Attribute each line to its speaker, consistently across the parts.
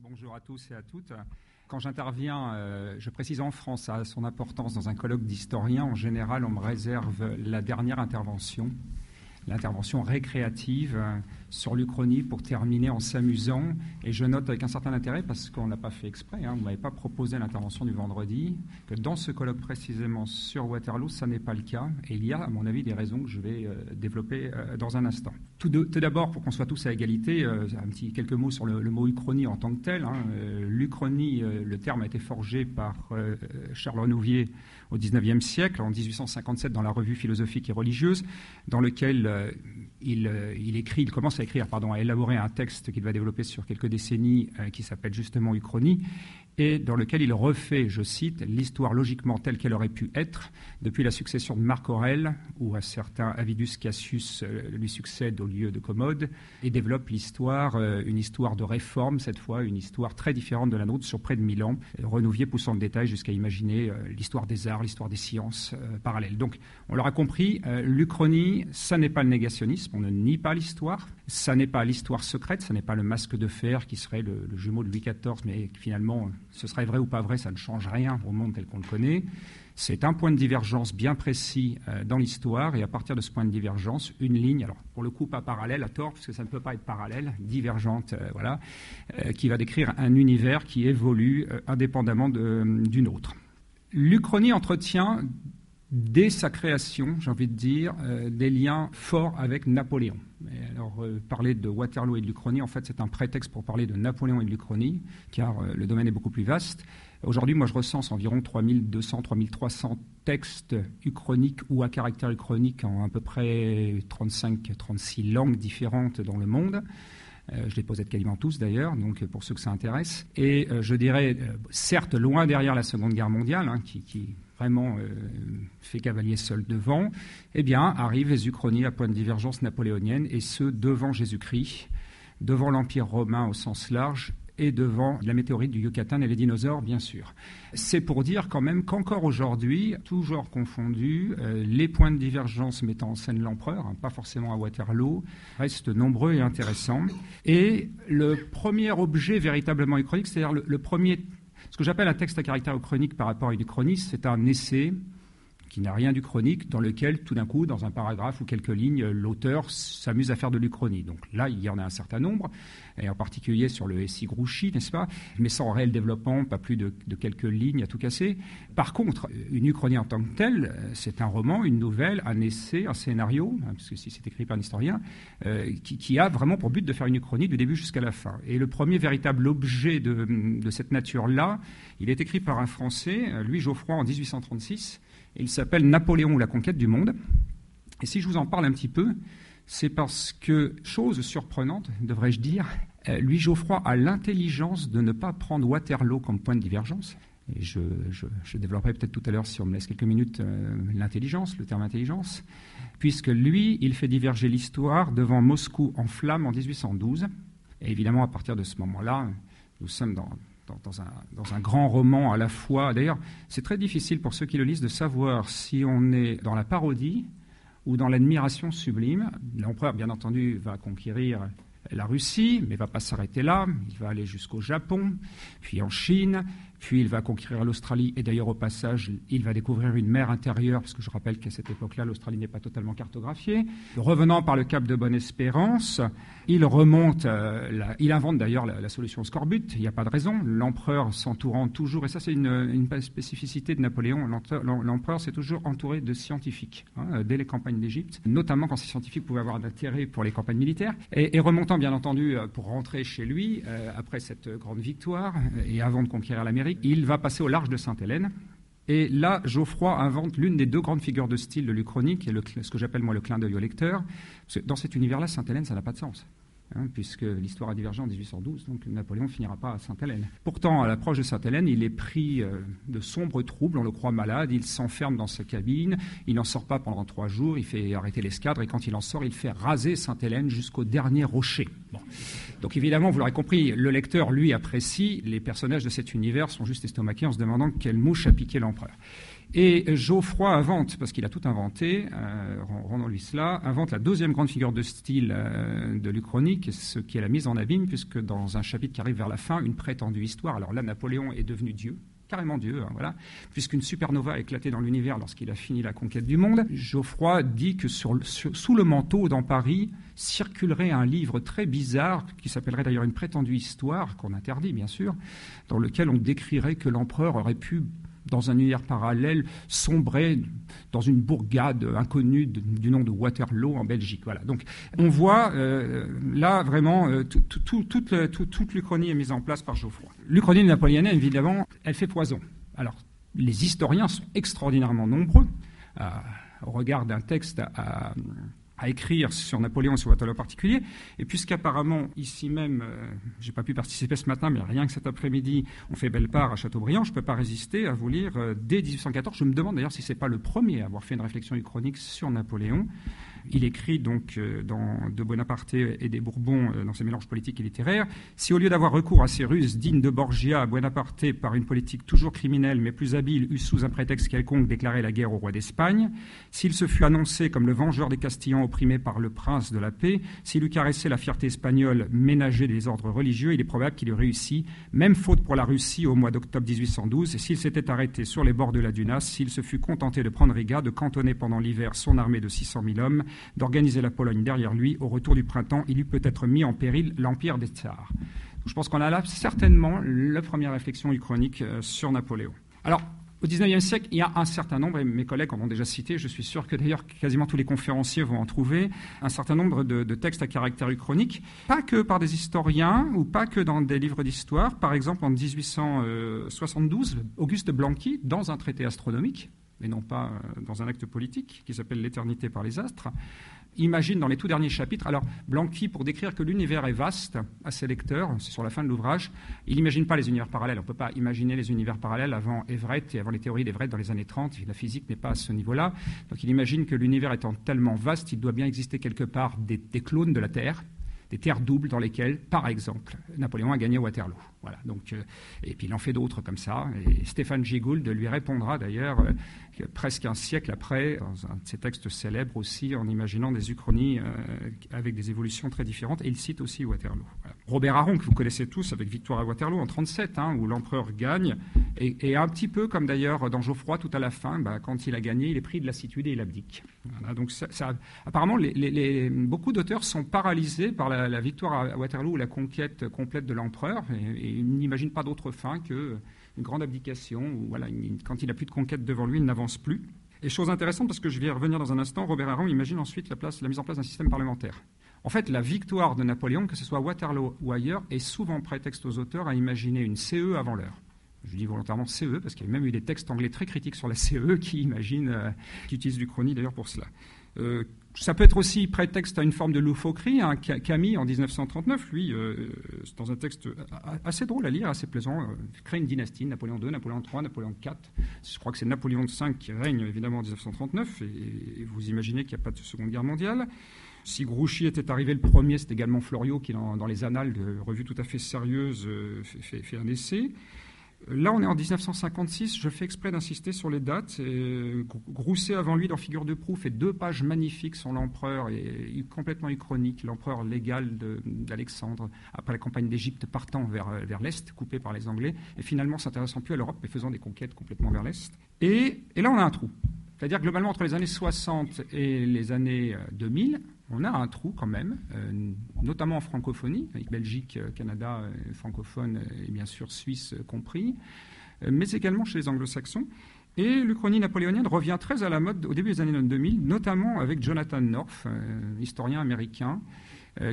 Speaker 1: Bonjour à tous et à toutes. Quand j'interviens, euh, je précise en France, à son importance dans un colloque d'historiens, en général, on me réserve la dernière intervention l'intervention récréative euh, sur l'Uchronie pour terminer en s'amusant. Et je note avec un certain intérêt, parce qu'on n'a pas fait exprès, hein, ne m'avez pas proposé l'intervention du vendredi, que dans ce colloque précisément sur Waterloo, ça n'est pas le cas. Et il y a, à mon avis, des raisons que je vais euh, développer euh, dans un instant. Tout, d'abord, pour qu'on soit tous à égalité, quelques mots sur le, mot Uchronie en tant que tel. Hein. L'Uchronie, le terme a été forgé par Charles Renouvier au XIXe siècle, en 1857, dans la revue philosophique et religieuse, dans lequel euh, euh, il, commence à écrire, pardon, à élaborer un texte qu'il va développer sur quelques décennies, euh, qui s'appelle justement Uchronie, et dans lequel il refait, je cite, l'histoire logiquement telle qu'elle aurait pu être depuis la succession de Marc Aurèle, où un certain Avidus Cassius lui succède au lieu de Commode, et développe l'histoire, une histoire de réforme, cette fois, une histoire très différente de la nôtre sur près de mille ans, Renouvier poussant le détail jusqu'à imaginer l'histoire des arts, l'histoire des sciences parallèles. Donc, on l'aura compris, l'Uchronie, ça n'est pas le négationnisme, on ne nie pas l'histoire. Ça n'est pas l'histoire secrète, ça n'est pas le masque de fer qui serait le, jumeau de Louis XIV, mais finalement, ce serait vrai ou pas vrai, ça ne change rien au monde tel qu'on le connaît. C'est un point de divergence bien précis euh, dans l'histoire, et à partir de ce point de divergence, une ligne, alors pour le coup pas parallèle à tort, parce que ça ne peut pas être parallèle, divergente, euh, voilà, euh, qui va décrire un univers qui évolue indépendamment d'une autre. L'Uchronie entretient dès sa création, j'ai envie de dire, euh, des liens forts avec Napoléon. alors, euh, parler de Waterloo et de l'Uchronie, en fait, c'est un prétexte pour parler de Napoléon et de l'Uchronie, car euh, le domaine est beaucoup plus vaste. Aujourd'hui, moi, je recense environ 3200, 3300 textes uchroniques ou à caractère uchronique en à peu près 35, 36 langues différentes dans le monde. je les possède quasiment tous d'ailleurs, donc pour ceux que ça intéresse. Et je dirais, certes, loin derrière la Seconde Guerre mondiale, hein, qui, qui vraiment euh, fait cavalier seul devant, eh bien, arrivent les Uchronies à point de divergence napoléonienne, et ce, devant Jésus-Christ, devant l'Empire romain au sens large, et devant la météorite du Yucatan et les dinosaures, bien sûr. C'est pour dire quand même qu'encore aujourd'hui, toujours confondu, euh, les points de divergence mettant en scène l'empereur, hein, pas forcément à Waterloo, restent nombreux et intéressants. Et le premier objet véritablement uchronique, c'est-à-dire le premier ce que j'appelle un texte à caractère chronique par rapport à une chroniste, c'est un essai qui n'a rien du chronique, dans lequel, tout d'un coup, dans un paragraphe ou quelques lignes, l'auteur s'amuse à faire de l'Uchronie. Donc là, il y en a un certain nombre, et en particulier sur le SI Grouchy, n'est-ce pas? Mais sans réel développement, pas plus de, quelques lignes à tout casser. Par contre, une Uchronie en tant que telle, c'est un roman, une nouvelle, un essai, un scénario, hein, parce que si c'est écrit par un historien, euh, qui, a vraiment pour but de faire une Uchronie du début jusqu'à la fin. Et le premier véritable objet de, de cette nature-là, il est écrit par un Français, Louis Geoffroy, en 1836, il s'appelle Napoléon ou la conquête du monde. Et si je vous en parle un petit peu, c'est parce que, chose surprenante, devrais-je dire, euh, Louis Geoffroy a l'intelligence de ne pas prendre Waterloo comme point de divergence. Et je, développerai peut-être tout à l'heure, si on me laisse quelques minutes, euh, l'intelligence, le terme intelligence, puisque lui, il fait diverger l'histoire devant Moscou en flammes en 1812. Et évidemment, à partir de ce moment-là, nous sommes dans, dans, un, grand roman à la fois. D'ailleurs, c'est très difficile pour ceux qui le lisent de savoir si on est dans la parodie ou dans l'admiration sublime. L'empereur, bien entendu, va conquérir la Russie, mais ne va pas s'arrêter là. Il va aller jusqu'au Japon, puis en Chine, puis il va conquérir l'Australie et d'ailleurs au passage, il va découvrir une mer intérieure, parce que je rappelle qu'à cette époque-là, l'Australie n'est pas totalement cartographiée. Revenant par le cap de Bonne-Espérance, il remonte, euh, il invente d'ailleurs la, solution scorbut, il n'y a pas de raison. L'empereur s'entourant toujours, et ça c'est une, spécificité de Napoléon, l'empereur s'est toujours entouré de scientifiques, hein, dès les campagnes d'Égypte, notamment quand ces scientifiques pouvaient avoir d'intérêt pour les campagnes militaires, et, bien entendu euh, pour rentrer chez lui, euh, après cette grande victoire, et avant de conquérir l'Amérique, il va passer au large de Sainte-Hélène. Et là, Geoffroy invente l'une des deux grandes figures de style de l'Uchronie, qui ce que j'appelle moi le clin d'œil au lecteur. dans cet univers-là, Sainte-Hélène, ça n'a pas de sens. Hein, puisque l'histoire a divergé en 1812, donc Napoléon finira pas à Sainte-Hélène. Pourtant, à l'approche de Sainte-Hélène, il est pris euh, de sombres troubles, on le croit malade, il s'enferme dans sa cabine, il n'en sort pas pendant trois jours, il fait arrêter l'escadre, et quand il en sort, il fait raser Sainte-Hélène jusqu'au dernier rocher. Donc évidemment, vous l'aurez compris, le lecteur, lui, apprécie. Les personnages de cet univers sont juste estomaqués en se demandant quelle mouche a piqué l'empereur. Et Geoffroy invente, parce qu'il a tout inventé, euh, rendons-lui cela, invente la deuxième grande figure de style euh, de l'Uchronique, ce qui est la mise en abîme, puisque dans un chapitre qui arrive vers la fin, une prétendue histoire, alors là, Napoléon est devenu Dieu, carrément Dieu, hein, voilà, puisqu'une supernova a éclaté dans l'univers lorsqu'il a fini la conquête du monde. Geoffroy dit que sous le manteau dans Paris circulerait un livre très bizarre, qui s'appellerait d'ailleurs une prétendue histoire, qu'on interdit bien sûr, dans lequel on décrirait que l'empereur aurait pu dans un univers parallèle, sombrer dans une bourgade inconnue du nom de Waterloo en Belgique. Voilà. Donc on voit euh, là vraiment euh, toute, l'Uchronie est mise en place par Geoffroy. L'Uchronie napoléonienne, évidemment, elle fait poison. Alors les historiens sont extraordinairement nombreux. Euh, au regard d'un texte à, à écrire sur Napoléon sur Waterloo en particulier. Et puisqu'apparemment, ici même, euh, je n'ai pas pu participer ce matin, mais rien que cet après-midi, on fait belle part à Châteaubriand, je peux pas résister à vous lire euh, dès 1814. Je me demande d'ailleurs si ce n'est pas le premier à avoir fait une réflexion chronique sur Napoléon. Il écrit donc euh, De Bonaparte et des Bourbons, euh, dans ses mélanges politiques et littéraires, si au lieu d'avoir recours à ces ruses dignes de Borgia, Bonaparte, par une politique toujours criminelle mais plus habile, eut sous un prétexte quelconque déclaré la guerre au roi d'Espagne, s'il se fut annoncé comme le vengeur des Castillans opprimés par le prince de la paix, s'il eût caressé la fierté espagnole ménagée des ordres religieux, il est probable qu'il eût réussi, même faute pour la Russie au mois d'octobre 1812, et s'il s'était arrêté sur les bords de la Dunas, s'il se fut contenté de prendre Riga, de cantonner pendant l'hiver son armée de 600 000 hommes, d'organiser la Pologne derrière lui. Au retour du printemps, il eût peut-être mis en péril l'empire des tsars. Je pense qu'on a là certainement la première réflexion uchronique euh, sur Napoléon. Alors, au XIXe siècle, il y a un certain nombre, et mes collègues en ont déjà cité, je suis sûr que d'ailleurs quasiment tous les conférenciers vont en trouver, un certain nombre de, de, textes à caractère uchronique, pas que par des historiens ou pas que dans des livres d'histoire. Par exemple, en 1872, Auguste Blanqui, dans un traité astronomique, mais non pas euh, dans un acte politique qui s'appelle L'éternité par les astres, imagine dans les tout derniers chapitres, alors Blanqui, pour décrire que l'univers est vaste à ses lecteurs, c'est sur la fin de l'ouvrage, il n'imagine pas les univers parallèles. On ne peut pas imaginer les univers parallèles avant Everett et avant les théories d'Everett dans les années 30. La physique n'est pas à ce niveau-là. Donc il imagine que l'univers étant tellement vaste, il doit bien exister quelque part des, des clones de la Terre, des terres doubles dans lesquelles, par exemple, Napoléon a gagné Waterloo. Voilà, donc, euh, et puis il en fait d'autres comme ça. Et Stéphane Gigould lui répondra d'ailleurs euh, presque un siècle après, dans un de ses textes célèbres aussi, en imaginant des uchronies euh, avec des évolutions très différentes. Et il cite aussi Waterloo. Robert Aron, que vous connaissez tous avec Victoire à Waterloo en 1937, hein, où l'empereur gagne, et, un petit peu comme d'ailleurs dans Geoffroy tout à la fin, bah, quand il a gagné, il est pris de lassitude et il abdique. donc apparemment, beaucoup d'auteurs sont paralysés par la, victoire à Waterloo ou la conquête complète de l'empereur. Et, il n'imagine pas d'autre fin qu'une grande abdication, où quand il n'a plus de conquête devant lui, il n'avance plus. Et chose intéressante, parce que je vais y revenir dans un instant, Robert Aron imagine ensuite la, mise en place d'un système parlementaire. En fait, la victoire de Napoléon, que ce soit Waterloo ou ailleurs, est souvent prétexte aux auteurs à imaginer une CE avant l'heure. Je dis volontairement CE, parce qu'il y a même eu des textes anglais très critiques sur la CE qui imaginent, euh, qui utilisent du chrony d'ailleurs pour cela. Euh, ça peut être aussi prétexte à une forme de loufoquerie. Hein. Camille, en 1939, lui, euh, dans un texte assez drôle à lire, assez plaisant, euh, crée une dynastie, Napoléon II, Napoléon III, Napoléon IV. Je crois que c'est Napoléon V qui règne évidemment en 1939, et, vous imaginez qu'il n'y a pas de Seconde Guerre mondiale. Si Grouchy était arrivé le premier, c'est également Floriot qui, dans, les annales de revues tout à fait sérieuses, fait, fait un essai. Là, on est en 1956. Je fais exprès d'insister sur les dates. Grousset, avant lui, dans Figure de proue, fait deux pages magnifiques sur l'empereur, et complètement uchronique, l'empereur légal d'Alexandre, après la campagne d'Égypte, partant vers, vers l'Est, coupé par les Anglais, et finalement s'intéressant plus à l'Europe, mais faisant des conquêtes complètement vers l'Est. Et, et là, on a un trou. C'est-à-dire, globalement, entre les années 60 et les années 2000, on a un trou quand même, euh, notamment en francophonie, avec Belgique, euh, Canada, euh, francophone et bien sûr Suisse compris, mais également chez les anglo-saxons. Et l'Uchronie napoléonienne revient très à la mode au début des années 2000, notamment avec Jonathan North, historien américain,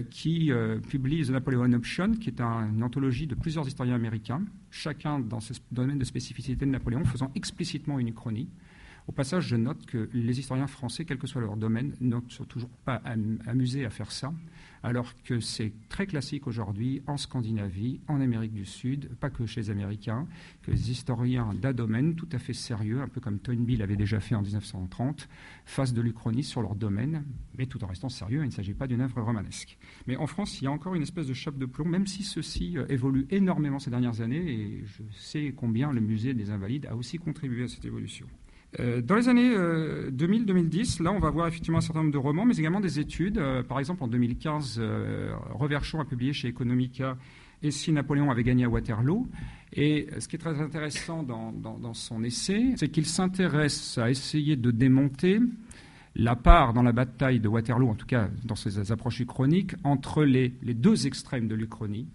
Speaker 1: qui publie The Napoleon Option, qui est une anthologie de plusieurs historiens américains, chacun dans ce domaine de spécificité de Napoléon, faisant explicitement une uchronie Au passage, je note que les historiens français, quel que soit leur domaine, ne sont toujours pas amusés à faire ça alors que c'est très classique aujourd'hui en Scandinavie, en Amérique du Sud, pas que chez les Américains, que les historiens d'un domaine tout à fait sérieux, un peu comme Toynbee l'avait déjà fait en 1930, fassent de l'Uchronie sur leur domaine, mais tout en restant sérieux, il ne s'agit pas d'une œuvre romanesque. Mais en France, il y a encore une espèce de chape de plomb, même si ceci euh, évolue énormément ces dernières années, et je sais combien le musée des Invalides a aussi contribué à cette évolution. Euh, dans les années 2000-2010, euh, là, on va voir effectivement un certain nombre de romans, mais également des études. Euh, par exemple, en 2015, Reverchon a publié chez Economica Et si Napoléon avait gagné à Waterloo. Et ce qui est très intéressant dans, son essai, c'est qu'il s'intéresse à essayer de démonter la part dans la bataille de Waterloo, en tout cas dans ses approches uchroniques, entre les, les deux extrêmes de l'Uchronie,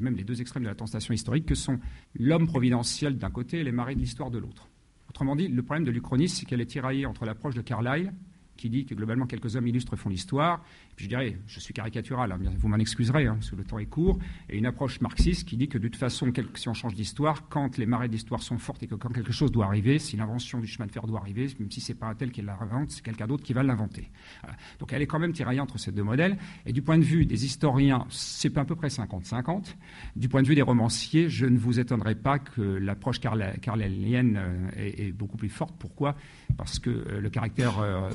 Speaker 1: même les deux extrêmes de la tentation historique, que sont l'homme providentiel d'un côté et les marées de l'histoire de l'autre. Autrement dit, le problème de l'Uchronie, c'est qu'elle est tiraillée entre l'approche de Carlyle, qui dit que globalement quelques hommes illustres font l'histoire, je dirais, je suis caricatural, hein, vous m'en excuserez, hein, parce que le temps est court, et une approche marxiste qui dit que de toute façon, si on change d'histoire, quand les marées d'histoire sont fortes et que quand quelque chose doit arriver, si l'invention du chemin de fer doit arriver, même si c'est pas un tel qui l'invente, c'est quelqu'un d'autre qui va l'inventer. Donc elle est quand même tiraillée entre ces deux modèles, et du point de vue des historiens, c'est à peu près 50-50. Du point de vue des romanciers, je ne vous étonnerai pas que l'approche carlélienne euh, est, beaucoup plus forte. Pourquoi? Parce que euh, le caractère euh,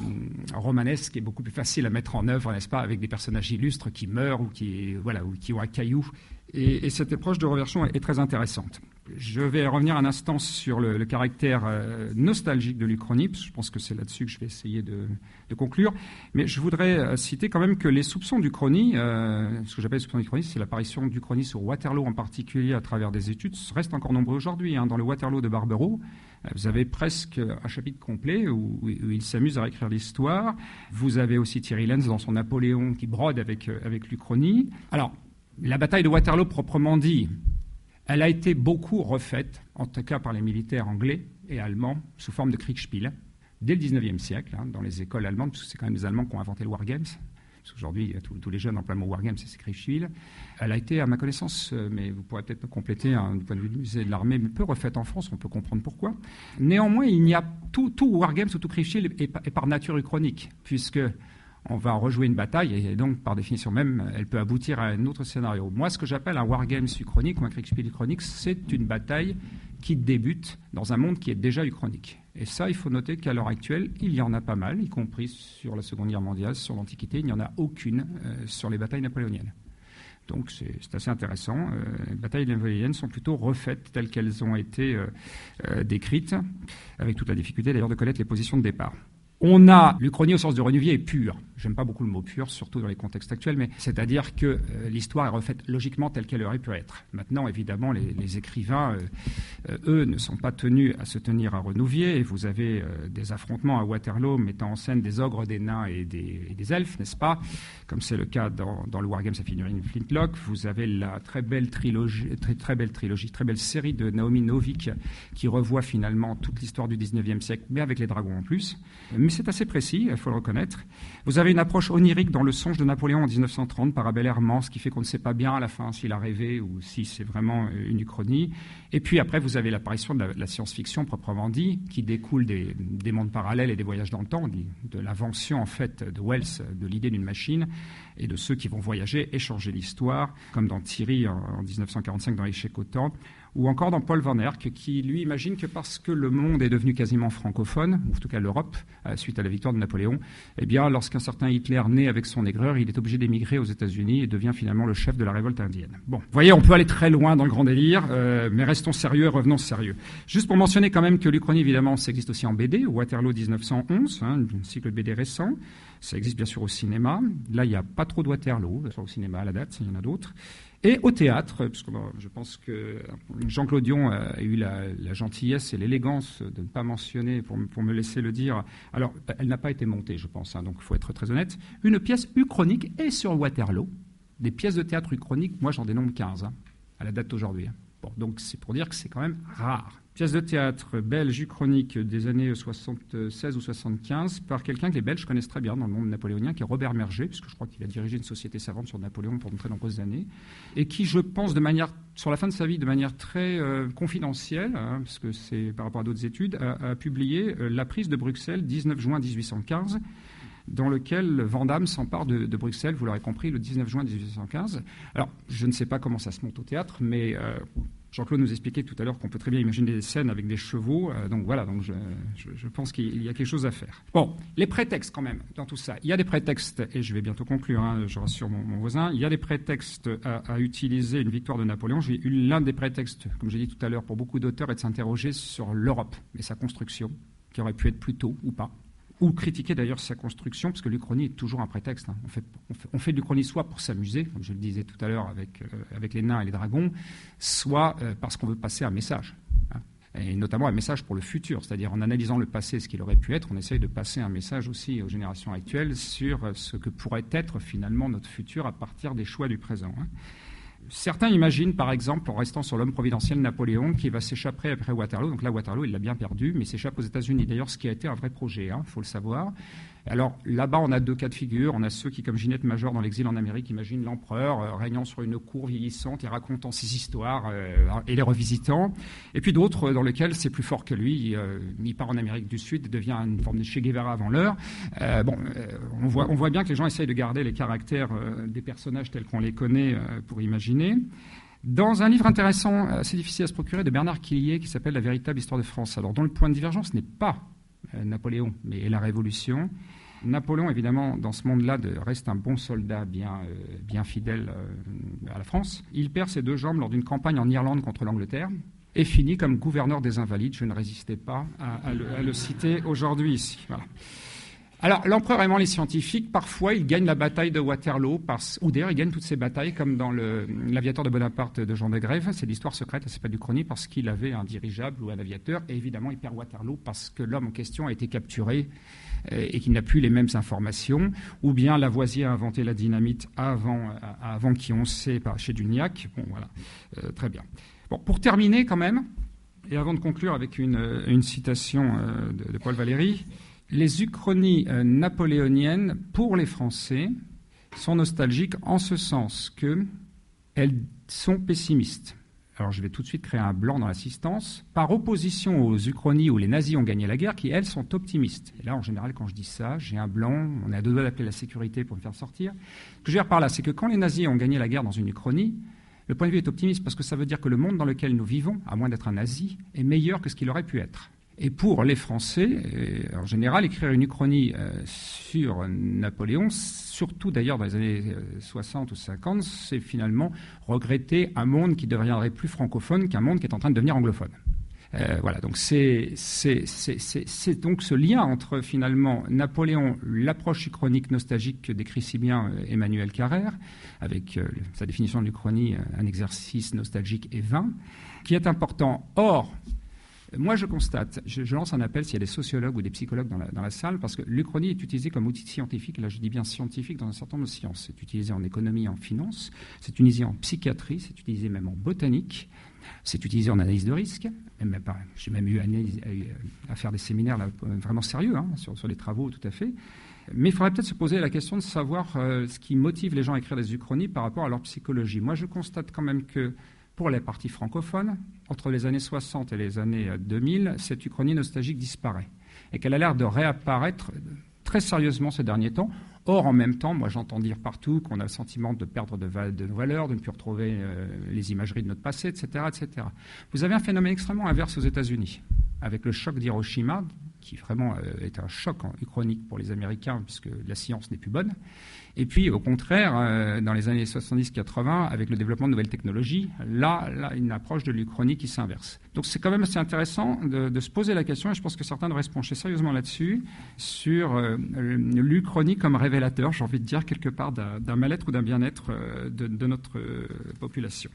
Speaker 1: romanesque est beaucoup plus facile à mettre en œuvre, n'est-ce pas, avec des personnages illustres qui meurent ou qui, voilà, ou qui ont un caillou. Et, cette approche de reversion est, très intéressante. Je vais revenir un instant sur le, caractère euh, nostalgique de l'Uchronie, je pense que c'est là-dessus que je vais essayer de, conclure. Mais je voudrais euh, citer quand même que les soupçons d'Uchronie, euh, ce que j'appelle les soupçons d'Uchronie, c'est l'apparition d'Uchronie sur Waterloo en particulier à travers des études, restent encore nombreux aujourd'hui. Hein. Dans le Waterloo de Barbero, vous avez presque un chapitre complet où, il s'amuse à réécrire l'histoire. Vous avez aussi Thierry Lenz dans son Napoléon qui brode avec, euh, avec l'Uchronie. Alors, la bataille de Waterloo proprement dit, elle a été beaucoup refaite, en tout cas par les militaires anglais et allemands, sous forme de Kriegspiel, dès le XIXe siècle, hein, dans les écoles allemandes, parce que c'est quand même les Allemands qui ont inventé le Wargames parce qu'aujourd'hui, tous, les jeunes emploient le mot wargame, c'est Kriegspiel. Elle a été, à ma connaissance, euh, mais vous pourrez peut-être me compléter hein, du point de vue du musée de l'armée, peu refaite en France, on peut comprendre pourquoi. Néanmoins, il n'y a tout, tout wargame, tout Kriegspiel est, est, par nature uchronique, puisque on va rejouer une bataille et donc par définition même elle peut aboutir à un autre scénario. Moi ce que j'appelle un wargame uchronique ou un uchronique, c'est une bataille qui débute dans un monde qui est déjà uchronique. Et ça, il faut noter qu'à l'heure actuelle, il y en a pas mal, y compris sur la Seconde Guerre mondiale, sur l'Antiquité, il n'y en a aucune euh, sur les batailles napoléoniennes. Donc c'est assez intéressant. Euh, les batailles napoléoniennes sont plutôt refaites telles qu'elles ont été euh, décrites, avec toute la difficulté d'ailleurs de connaître les positions de départ. On a l'Uchronie au sens de Renouvier est pure. J'aime pas beaucoup le mot pur, surtout dans les contextes actuels, mais c'est-à-dire que euh, l'histoire est refaite logiquement telle qu'elle aurait pu être. Maintenant, évidemment, les, écrivains, euh, euh, eux, ne sont pas tenus à se tenir à Renouvier. Vous avez des affrontements à Waterloo mettant en scène des ogres, des nains et des, elfes, n'est-ce pas? Comme c'est le cas dans, le Wargame sa figurine Flintlock. Vous avez la très belle trilogie, très, très belle trilogie, très belle série de Naomi Novik qui revoit finalement toute l'histoire du 19e siècle, mais avec les dragons en plus c'est assez précis, il faut le reconnaître. Vous avez une approche onirique dans le songe de Napoléon en 1930 par Abel Herman, ce qui fait qu'on ne sait pas bien à la fin s'il a rêvé ou si c'est vraiment une uchronie. Et puis après, vous avez l'apparition de la, science-fiction proprement dit, qui découle des, mondes parallèles et des voyages dans le temps, de l'invention en fait de Wells de l'idée d'une machine et de ceux qui vont voyager et changer l'histoire, comme dans Thierry en, 1945 dans Échec au temps ou encore dans Paul Van Erck, qui lui imagine que parce que le monde est devenu quasiment francophone, ou en tout cas l'Europe, euh, suite à la victoire de Napoléon, eh bien, lorsqu'un certain Hitler naît avec son aigreur, il est obligé d'émigrer aux États-Unis et devient finalement le chef de la révolte indienne. Bon, vous voyez, on peut aller très loin dans le grand délire, euh, mais restons sérieux, revenons sérieux. Juste pour mentionner quand même que l'Uchronie, évidemment, ça existe aussi en BD, Waterloo 1911, hein, un cycle de BD récent. Ça existe bien sûr au cinéma. Là, il n'y a pas trop de Waterloo, au cinéma à la date, il y en a d'autres. Et au théâtre, parce que je pense que Jean-Claude Dion a eu la, gentillesse et l'élégance de ne pas mentionner, pour, me laisser le dire. Alors, elle n'a pas été montée, je pense, hein, donc il faut être très honnête. Une pièce uchronique est sur Waterloo. Des pièces de théâtre uchroniques, moi j'en dénombre 15, hein, à la date d'aujourd'hui. Hein. Bon, donc c'est pour dire que c'est quand même rare pièce de théâtre belge uchronique des années 76 ou 75 par quelqu'un que les Belges connaissent très bien dans le monde napoléonien, qui est Robert Merger, puisque je crois qu'il a dirigé une société savante sur Napoléon pendant très nombreuses années, et qui, je pense, de sur la fin de sa vie, de manière très euh, confidentielle, hein, parce que c'est par rapport à d'autres études, a, publié euh, La prise de Bruxelles, 19 juin 1815 dans lequel Vandamme s'empare de, Bruxelles, vous l'aurez compris, le 19 juin 1815. Alors, je ne sais pas comment ça se monte au théâtre, mais euh, Jean-Claude nous expliquait tout à l'heure qu'on peut très bien imaginer des scènes avec des chevaux. Euh, donc voilà, donc je, pense qu'il y a quelque chose à faire. Bon, les prétextes quand même dans tout ça. Il y a des prétextes, et je vais bientôt conclure, hein, je rassure mon, voisin, il y a des prétextes à, utiliser une victoire de Napoléon. L'un des prétextes, comme j'ai dit tout à l'heure, pour beaucoup d'auteurs est de s'interroger sur l'Europe et sa construction, qui aurait pu être plus tôt ou pas ou critiquer d'ailleurs sa construction, parce que l'Uchronie est toujours un prétexte. Hein. On, fait, de l'Uchronie soit pour s'amuser, comme je le disais tout à l'heure avec, euh, les nains et les dragons, soit euh, parce qu'on veut passer un message. Hein. Et notamment un message pour le futur, c'est-à-dire en analysant le passé, ce qu'il aurait pu être, on essaye de passer un message aussi aux générations actuelles sur euh, ce que pourrait être finalement notre futur à partir des choix du présent. Hein. Certains imaginent, par exemple, en restant sur l'homme providentiel Napoléon, qui va s'échapper après Waterloo. Donc là, Waterloo, il l'a bien perdu, mais s'échappe aux États-Unis. D'ailleurs, ce qui a été un vrai projet, il hein, faut le savoir. Alors là-bas, on a deux cas de figure. On a ceux qui, comme Ginette Major dans l'exil en Amérique, imaginent l'empereur euh, régnant sur une cour vieillissante et racontant ses histoires euh, et les revisitant. Et puis d'autres euh, dans lesquels c'est plus fort que lui. il part en Amérique du Sud, devient une forme de Che Guevara avant l'heure. bon, on voit, on voit bien que les gens essayent de garder les caractères des personnages tels qu'on les connaît pour imaginer. Dans un livre intéressant, assez difficile à se procurer, de Bernard Quillier, qui s'appelle La véritable histoire de France. Alors, dont le point de divergence n'est pas Napoléon, mais la Révolution. Napoléon, évidemment, dans ce monde-là, reste un bon soldat bien, euh, bien fidèle euh, à la France. Il perd ses deux jambes lors d'une campagne en Irlande contre l'Angleterre et finit comme gouverneur des Invalides. Je ne résistais pas à, le, citer aujourd'hui ici. Alors, l'empereur aimant les scientifiques, parfois il gagne la bataille de Waterloo, ou d'ailleurs il gagne toutes ses batailles, comme dans l'aviateur de Bonaparte de Jean de Grève. C'est l'histoire secrète, c'est pas du chronique, parce qu'il avait un dirigeable ou un aviateur, et évidemment il perd Waterloo parce que l'homme en question a été capturé euh, et qu'il n'a plus les mêmes informations, ou bien Lavoisier a inventé la dynamite avant, euh, avant qui on sait par chez Duniac. Bon, voilà, euh, très bien. Bon, pour terminer quand même, et avant de conclure avec une, citation de, Paul Valéry, les uchronies napoléoniennes pour les Français sont nostalgiques en ce sens qu'elles sont pessimistes alors je vais tout de suite créer un blanc dans l'assistance, par opposition aux Uchronies où les nazis ont gagné la guerre, qui elles sont optimistes. Et là, en général, quand je dis ça, j'ai un blanc, on est à deux doigts d'appeler la sécurité pour me faire sortir. Ce que je veux dire par là, c'est que quand les nazis ont gagné la guerre dans une Uchronie, le point de vue est optimiste parce que ça veut dire que le monde dans lequel nous vivons, à moins d'être un nazi, est meilleur que ce qu'il aurait pu être. Et pour les Français, en général, écrire une uchronie euh, sur Napoléon, surtout d'ailleurs dans les années 60 euh, ou 50, c'est finalement regretter un monde qui deviendrait plus francophone qu'un monde qui est en train de devenir anglophone. Euh, voilà, donc c'est donc ce lien entre finalement Napoléon, l'approche chronique nostalgique que décrit si bien Emmanuel Carrère, avec sa définition de l'Uchronie, un exercice nostalgique et vain, qui est important. Or, moi, je constate, je, lance un appel s'il y a des sociologues ou des psychologues dans la, salle, parce que l'Uchronie est utilisée comme outil scientifique, là je dis bien scientifique, dans un certain nombre de sciences. C'est utilisé en économie, en finance, c'est utilisé en psychiatrie, c'est utilisé même en botanique, c'est utilisé en analyse de risque. J'ai même eu à, faire des séminaires vraiment sérieux hein, sur, les travaux, tout à fait. Mais il faudrait peut-être se poser la question de savoir euh, ce qui motive les gens à écrire des uchronies par rapport à leur psychologie. Moi, je constate quand même que pour les parties francophones, entre les années 60 et les années 2000, cette uchronie nostalgique disparaît et qu'elle a l'air de réapparaître très sérieusement ces derniers temps. Or, en même temps, moi j'entends dire partout qu'on a le sentiment de perdre de, de valeur, de ne plus retrouver euh, les imageries de notre passé, etc., etc. Vous avez un phénomène extrêmement inverse aux États-Unis, avec le choc d'Hiroshima, qui vraiment euh, est un choc chronique pour les Américains, puisque la science n'est plus bonne. Et puis, au contraire, euh, dans les années 70-80, avec le développement de nouvelles technologies, là, une approche de l'Uchronie qui s'inverse. Donc, c'est quand même assez intéressant de, se poser la question, et je pense que certains devraient se pencher sérieusement là-dessus, sur euh, l'Uchronie comme révélateur, j'ai envie de dire, quelque part, d'un mal-être ou d'un bien-être de, notre population.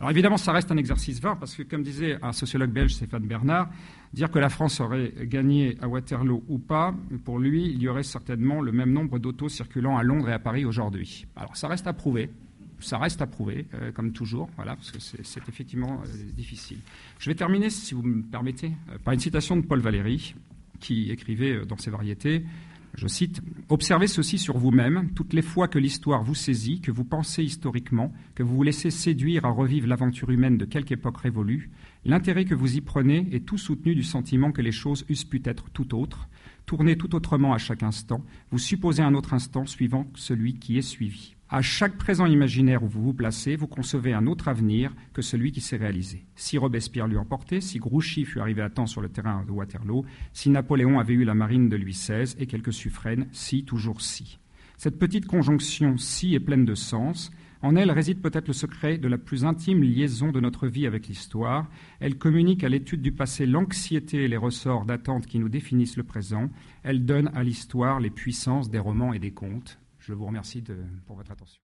Speaker 1: Alors évidemment, ça reste un exercice vain, parce que comme disait un sociologue belge, Stéphane Bernard, dire que la France aurait gagné à Waterloo ou pas, pour lui, il y aurait certainement le même nombre d'autos circulant à Londres et à Paris aujourd'hui. Alors ça reste à prouver. ça reste à prouver, euh, comme toujours, voilà, parce que c'est effectivement difficile. Je vais terminer, si vous me permettez, par une citation de Paul Valéry, qui écrivait dans ses variétés je cite Observez ceci sur vous-même, toutes les fois que l'histoire vous saisit, que vous pensez historiquement, que vous vous laissez séduire à revivre l'aventure humaine de quelque époque révolue, l'intérêt que vous y prenez est tout soutenu du sentiment que les choses eussent pu être tout autres, tournées tout autrement à chaque instant, vous supposez un autre instant suivant celui qui est suivi. À chaque présent imaginaire où vous vous placez, vous concevez un autre avenir que celui qui s'est réalisé. Si Robespierre l'eût emporté, si Grouchy fut arrivé à temps sur le terrain de Waterloo, si Napoléon avait eu la marine de Louis XVI et quelques suffraines, si, toujours si. Cette petite conjonction si est pleine de sens. En elle réside peut-être le secret de la plus intime liaison de notre vie avec l'histoire. Elle communique à l'étude du passé l'anxiété et les ressorts d'attente qui nous définissent le présent. Elle donne à l'histoire les puissances des romans et des contes. Je vous remercie pour votre attention.